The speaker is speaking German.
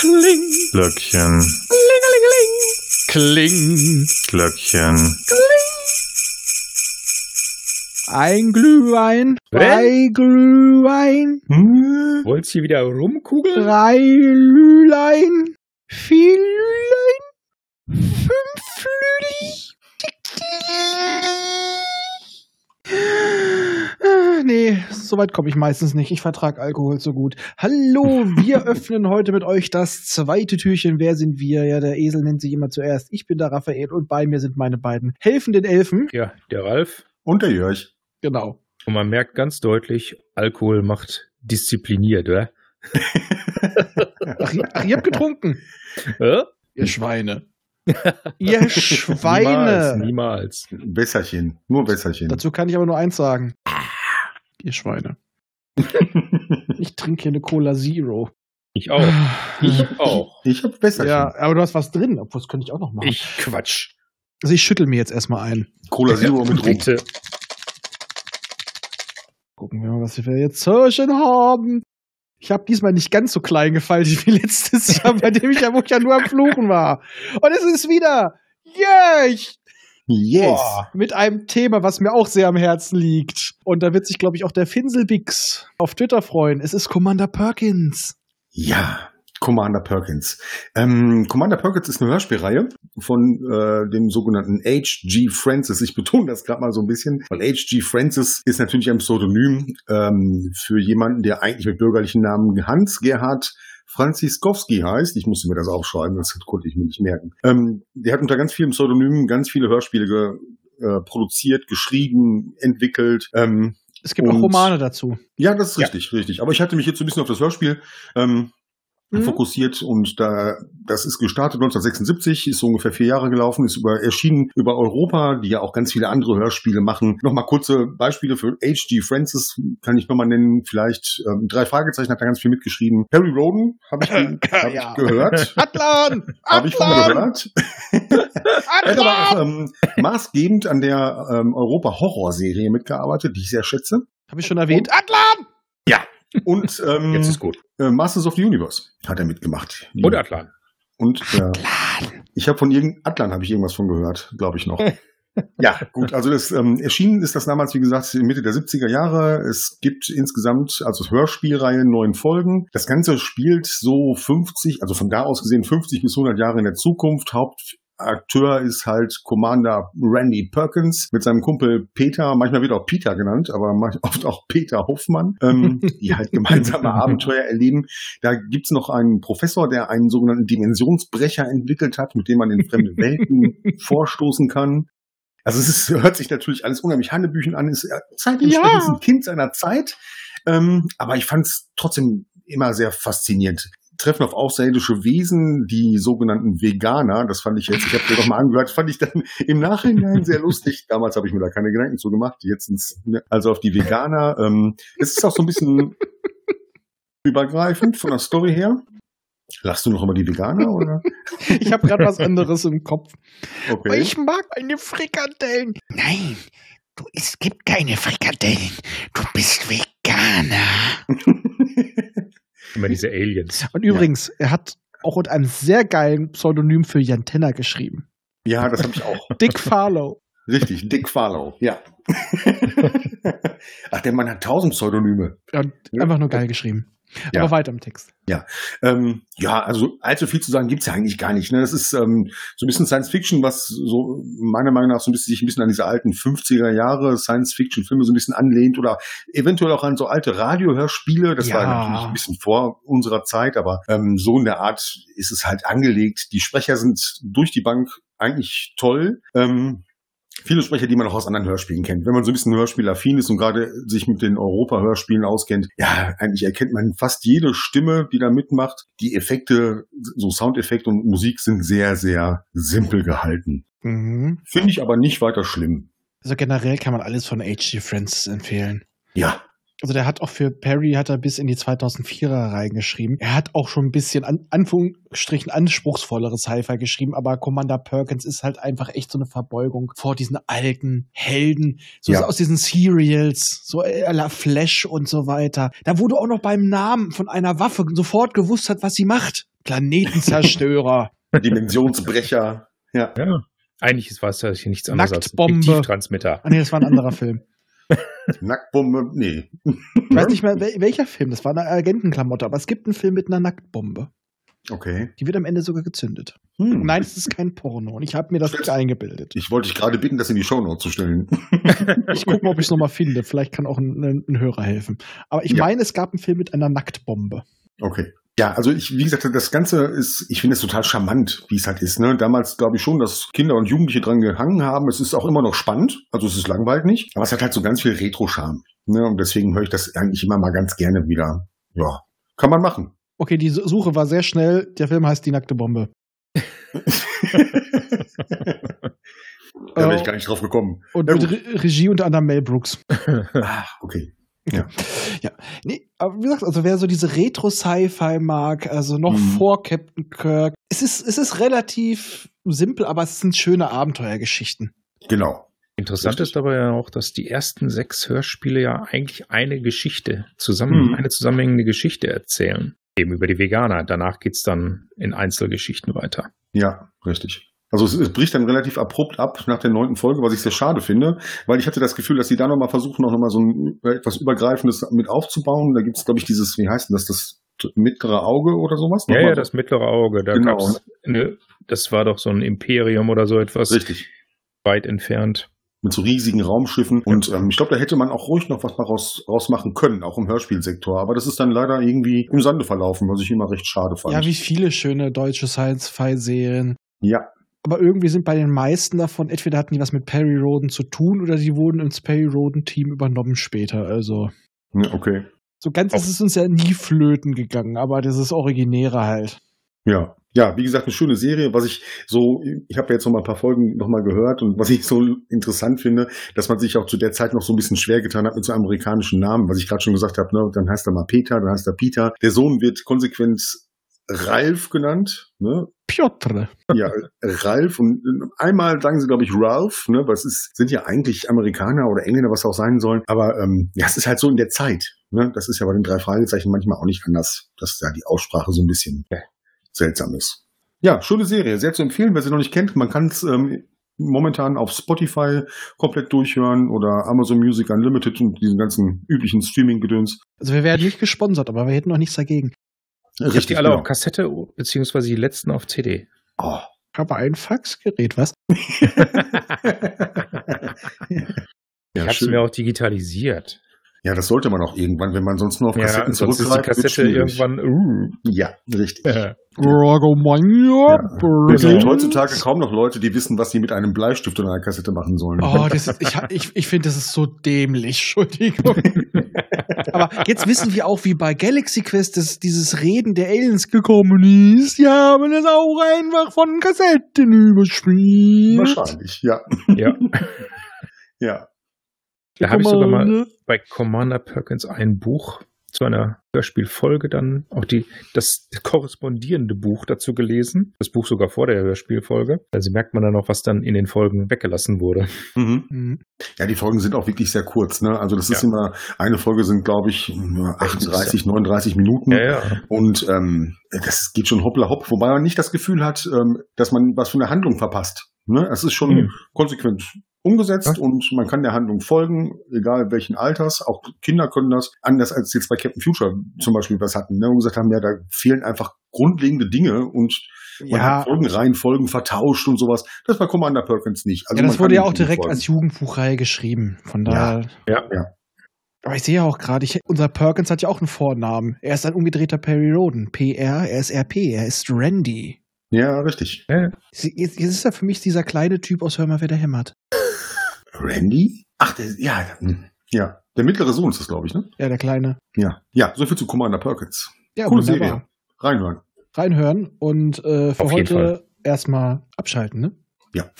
Kling. Glöckchen. Kling. Glöckchen. Ein Glühwein. Zwei Glühwein. Hm? Wollt's hier wieder rumkugeln? Drei Lülein. Vier Lülein. Fünf Lüli. Ah, Nee, so weit komme ich meistens nicht. Ich vertrage Alkohol so gut. Hallo, wir öffnen heute mit euch das zweite Türchen. Wer sind wir? Ja, der Esel nennt sich immer zuerst. Ich bin der Raphael und bei mir sind meine beiden helfenden Elfen. Ja, der Ralf. Und der Jörg. Genau. Und man merkt ganz deutlich, Alkohol macht diszipliniert, oder? Ach, ihr- ach ihr habt getrunken. Äh? Ihr Schweine. ihr Schweine. Niemals, niemals. Wässerchen. Nur Wässerchen. Dazu kann ich aber nur eins sagen. Ihr Schweine. Ich trinke hier eine Cola Zero. Ich auch. Ich auch. Ich hab Wässerchen. Ja, aber du hast was drin. Obwohl, das könnte ich auch noch machen. Ich Quatsch. also ich schüttel mir jetzt erstmal ein. Cola Zero mit Rum. Gucken wir mal, was wir jetzt Türchen haben. Ich habe diesmal nicht ganz so klein gefaltet wie letztes Jahr, bei dem ich ja, wo ich ja nur am Fluchen war. Und es ist wieder Jörg Yes. Boah, mit einem Thema, was mir auch sehr am Herzen liegt. Und da wird sich, glaube ich, auch der Finselbix auf Twitter freuen. Es ist Commander Perkins. Ja. Commander Perkins. Ähm, Commander Perkins ist eine Hörspielreihe von äh, dem sogenannten H.G. Francis. Ich betone das gerade mal so ein bisschen, weil H.G. Francis ist natürlich ein Pseudonym ähm, für jemanden, der eigentlich mit bürgerlichen Namen Hans Gerhard Franziskowski heißt. Ich musste mir das aufschreiben, das konnte ich mir nicht merken. Ähm, der hat unter ganz vielen Pseudonymen ganz viele Hörspiele äh, produziert, geschrieben, entwickelt. Ähm, Es gibt Und- auch Romane dazu. ja, das ist Ja. richtig, richtig. Aber ich hatte mich jetzt so ein bisschen auf das Hörspiel ähm, Mhm. fokussiert und da das ist gestartet 1976, ist so ungefähr vier Jahre gelaufen, ist über erschienen über Europa, die ja auch ganz viele andere Hörspiele machen. Nochmal kurze Beispiele für H.G. Francis kann ich nochmal nennen. Vielleicht ähm, drei Fragezeichen hat da ganz viel mitgeschrieben. Harry Roden habe ich, hab Ja. ich gehört. Atlan! Habe ich von mir gehört. Er hat aber auch Atlan! ähm, maßgebend an der ähm, Europa-Horror-Serie mitgearbeitet, die ich sehr schätze. Habe ich schon erwähnt. Atlan! Und ähm, Jetzt ist gut. äh, Masters of the Universe hat er mitgemacht. Und Atlan. Und äh, ich habe von irgendeinem Atlan habe ich irgendwas von gehört, glaube ich noch. ja, gut. Also das ähm, erschienen ist das damals, wie gesagt, Mitte der 70er Jahre. Es gibt insgesamt also Hörspielreihe neun Folgen. Das Ganze spielt so 50, also von da aus gesehen 50 bis 100 Jahre in der Zukunft. Hauptakteur ist halt Commander Randy Perkins mit seinem Kumpel Peter, manchmal wird auch Peter genannt, aber oft auch Peter Hoffmann, ähm, die halt gemeinsame Abenteuer erleben. Da gibt's noch einen Professor, der einen sogenannten Dimensionsbrecher entwickelt hat, mit dem man in fremde Welten vorstoßen kann. Also es ist, hört sich natürlich alles unheimlich Hannebüchen an, ist äh, zeitentsprechend Ja. ist ein Kind seiner Zeit. Ähm, aber ich fand es trotzdem immer sehr faszinierend. Treffen auf außerirdische Wesen, die sogenannten Veganer, das fand ich jetzt, ich habe mir doch mal angehört, fand ich dann im Nachhinein sehr lustig. Damals habe ich mir da keine Gedanken zu gemacht, jetzt ins, also auf die Veganer. Ähm, es ist auch so ein bisschen übergreifend von der Story her. Lachst du noch über die Veganer oder? Ich habe gerade was anderes im Kopf. Okay. Ich mag meine Frikadellen. Nein, du, es gibt keine Frikadellen. Du bist Veganer. Immer diese Aliens. Und übrigens, er hat auch unter einem sehr geilen Pseudonym für Jantenna geschrieben. ja, das habe ich auch. Dick Farlow. Richtig, Dick Farlow, ja. Ach, der Mann hat tausend Pseudonyme. Ja, einfach nur geil geschrieben. Ja. Aber weiter im Text. Ähm, ja, also allzu viel zu sagen gibt's ja eigentlich gar nicht. Ne? Das ist ähm, so ein bisschen Science Fiction, was so meiner Meinung nach so ein bisschen sich ein bisschen an diese alten 50er Jahre Science Fiction Filme so ein bisschen anlehnt oder eventuell auch an so alte Radiohörspiele. Das Ja. war natürlich ein bisschen vor unserer Zeit, aber ähm, so in der Art ist es halt angelegt. Die Sprecher sind durch die Bank eigentlich toll. Ähm, viele Sprecher, die man auch aus anderen Hörspielen kennt. Wenn man so ein bisschen hörspielaffin ist und gerade sich mit den Europa-Hörspielen auskennt, ja, eigentlich erkennt man fast jede Stimme, die da mitmacht. Die Effekte, so Soundeffekte und Musik sind sehr, sehr simpel gehalten. Mhm. Finde ich aber nicht weiter schlimm. Also generell kann man alles von H.G. Francis empfehlen. Ja, Also der hat auch für Perry hat er bis in die 2004er reingeschrieben. Er hat auch schon ein bisschen an Anführungsstrichen anspruchsvolleres Sci-Fi geschrieben, aber Commander Perkins ist halt einfach echt so eine Verbeugung vor diesen alten Helden, so Ja. aus diesen Serials, so la Flash und so weiter. Da du auch noch beim Namen von einer Waffe sofort gewusst hat, was sie macht. Planetenzerstörer. Dimensionsbrecher. Ja. Ja. Eigentlich war es ja hier nichts anderes als Nacktbombe. Objektivtransmitter. Ah, nee, das war ein anderer Film. Nacktbombe, nee. Ich weiß nicht mehr, wel- welcher Film. Das war eine Agentenklamotte, aber es gibt einen Film mit einer Nacktbombe. Okay. Die wird am Ende sogar gezündet. Hm. Nein, es ist kein Porno. Und ich habe mir das nicht eingebildet. Ich wollte dich gerade bitten, das in die Shownotes zu stellen. Ich gucke mal, ob ich es nochmal finde. Vielleicht kann auch ein, ein Hörer helfen. Aber ich Ja. meine, es gab einen Film mit einer Nacktbombe. Okay. Ja, also ich, wie gesagt, das Ganze ist, ich finde es total charmant, wie es halt ist. Ne? Damals glaube ich schon, dass Kinder und Jugendliche dran gehangen haben. Es ist auch immer noch spannend, also es ist langweilig nicht, aber es hat halt so ganz viel Retro-Charme. Ne? Und deswegen höre ich das eigentlich immer mal ganz gerne wieder. Ja, kann man machen. Okay, die Suche war sehr schnell. Der Film heißt Die nackte Bombe. Da wäre ich gar nicht drauf gekommen. Und mit. Re Regie unter anderem Mel Brooks. Ah, okay. Ja. Nee, aber wie gesagt, also wer so diese Retro-Sci-Fi mag, also noch Mhm. vor Captain Kirk, es ist, es ist relativ simpel, aber es sind schöne Abenteuergeschichten. Genau. Interessant Richtig. ist aber ja auch, dass die ersten sechs Hörspiele ja eigentlich eine Geschichte zusammen, Mhm. eine zusammenhängende Geschichte erzählen. Eben über die Veganer. Danach geht's dann in Einzelgeschichten weiter. Ja, richtig. Also es, es bricht dann relativ abrupt ab nach der neunten Folge, was ich sehr schade finde, weil ich hatte das Gefühl, dass sie da nochmal versuchen, noch mal so ein etwas Übergreifendes mit aufzubauen. Da gibt's, glaube ich, dieses, wie heißt denn das, das mittlere Auge oder sowas? Ja, Nochmal ja, so. das mittlere Auge. Da Genau. eine, das war doch so ein Imperium oder so etwas Richtig. weit entfernt. Mit so riesigen Raumschiffen. Und ähm, ich glaube, da hätte man auch ruhig noch was raus, rausmachen können, auch im Hörspielsektor. Aber das ist dann leider irgendwie im Sande verlaufen, was ich immer recht schade fand. Ja, wie viele schöne deutsche Science-Fi-Serien. ja, Aber irgendwie sind bei den meisten davon, entweder hatten die was mit Perry Roden zu tun oder die wurden ins Perry Roden-Team übernommen später. Also Ja, okay. so ganz ist es uns ja nie flöten gegangen, aber das ist Originäre halt. Ja, ja, wie gesagt, eine schöne Serie, was ich so, ich habe ja jetzt noch mal ein paar Folgen noch mal gehört und was ich so interessant finde, dass man sich auch zu der Zeit noch so ein bisschen schwer getan hat mit so amerikanischen Namen, was ich gerade schon gesagt habe, ne, dann heißt er mal Peter, dann heißt er Peter. Der Sohn wird konsequent Ralf genannt, ne? Piotr. Ja, Ralf und einmal sagen sie, glaube ich, Ralph, ne? Was ist, sind ja eigentlich Amerikaner oder Engländer, was auch sein sollen. Aber ähm, ja, es ist halt so in der Zeit. Ne? Das ist ja bei den drei Fragezeichen manchmal auch nicht anders, dass da die Aussprache so ein bisschen seltsam ist. Ja, schöne Serie, sehr zu empfehlen, wer sie noch nicht kennt. Man kann es ähm, momentan auf Spotify komplett durchhören oder Amazon Music Unlimited und diesen ganzen üblichen Streaming-Gedöns. Also wir werden nicht gesponsert, aber wir hätten noch nichts dagegen. Ich hab die alle genau. auf Kassette, beziehungsweise die letzten auf CD. Oh. Aber ein Faxgerät, was? ich Ja, habe es mir auch digitalisiert. ja, das sollte man auch irgendwann, wenn man sonst nur auf Ja, Kassetten sonst ist die zurückgreift, Kassette irgendwann. Uh, Ja, richtig. äh, Es gibt heutzutage kaum noch Leute, die wissen, was sie mit einem Bleistift oder einer Kassette machen sollen. Oh, das ist, ich, ich, ich finde, das ist so dämlich. Entschuldigung. Aber jetzt wissen wir auch, wie bei Galaxy Quest das, dieses Reden der Aliens gekommen ist. Die haben es auch einfach von Kassetten überspielt. Wahrscheinlich, ja. ja. Ja. Da habe ich sogar mal bei Commander Perkins ein Buch zu einer Hörspielfolge dann auch die, das korrespondierende Buch dazu gelesen. Das Buch sogar vor der Hörspielfolge. Also merkt man dann auch, was dann in den Folgen weggelassen wurde. Mhm. Mhm. Ja, die Folgen sind auch wirklich sehr kurz. Ne? Also das ist Ja. immer, eine Folge sind, glaube ich, nur 38, 39 Minuten. Ja, ja. Und ähm, das geht schon hoppla hopp, wobei man nicht das Gefühl hat, ähm, dass man was von der Handlung verpasst. Ne? Es ist schon Mhm. konsequent umgesetzt Ja. und man kann der Handlung folgen, egal welchen Alters. Auch Kinder können das, anders als jetzt bei Captain Future zum Beispiel was hatten, ne? und gesagt haben, ja, da fehlen einfach grundlegende Dinge und man Ja, hat Folgenreihenfolgen vertauscht und sowas. Das bei Commander Perkins nicht. Also ja, man das wurde ja auch direkt folgen. als Jugendbuchreihe geschrieben. Von daher. Ja. Ja. Aber ich sehe ja auch gerade, unser Perkins hat ja auch einen Vornamen. Er ist ein umgedrehter Perry Roden. PR, er ist RP, er ist Randy. Ja, richtig. ja. Jetzt, jetzt ist er für mich dieser kleine Typ aus Hör mal, wer da hämmert. Randy? Ach, der, ja, hm, ja. Der mittlere Sohn ist das, glaube ich, ne? Ja, der kleine. Ja. Ja, so viel zu Commander Perkins. Ja, Coole wunderbar. Serie. Reinhören. Reinhören und äh, für heute erstmal abschalten, ne? Ja.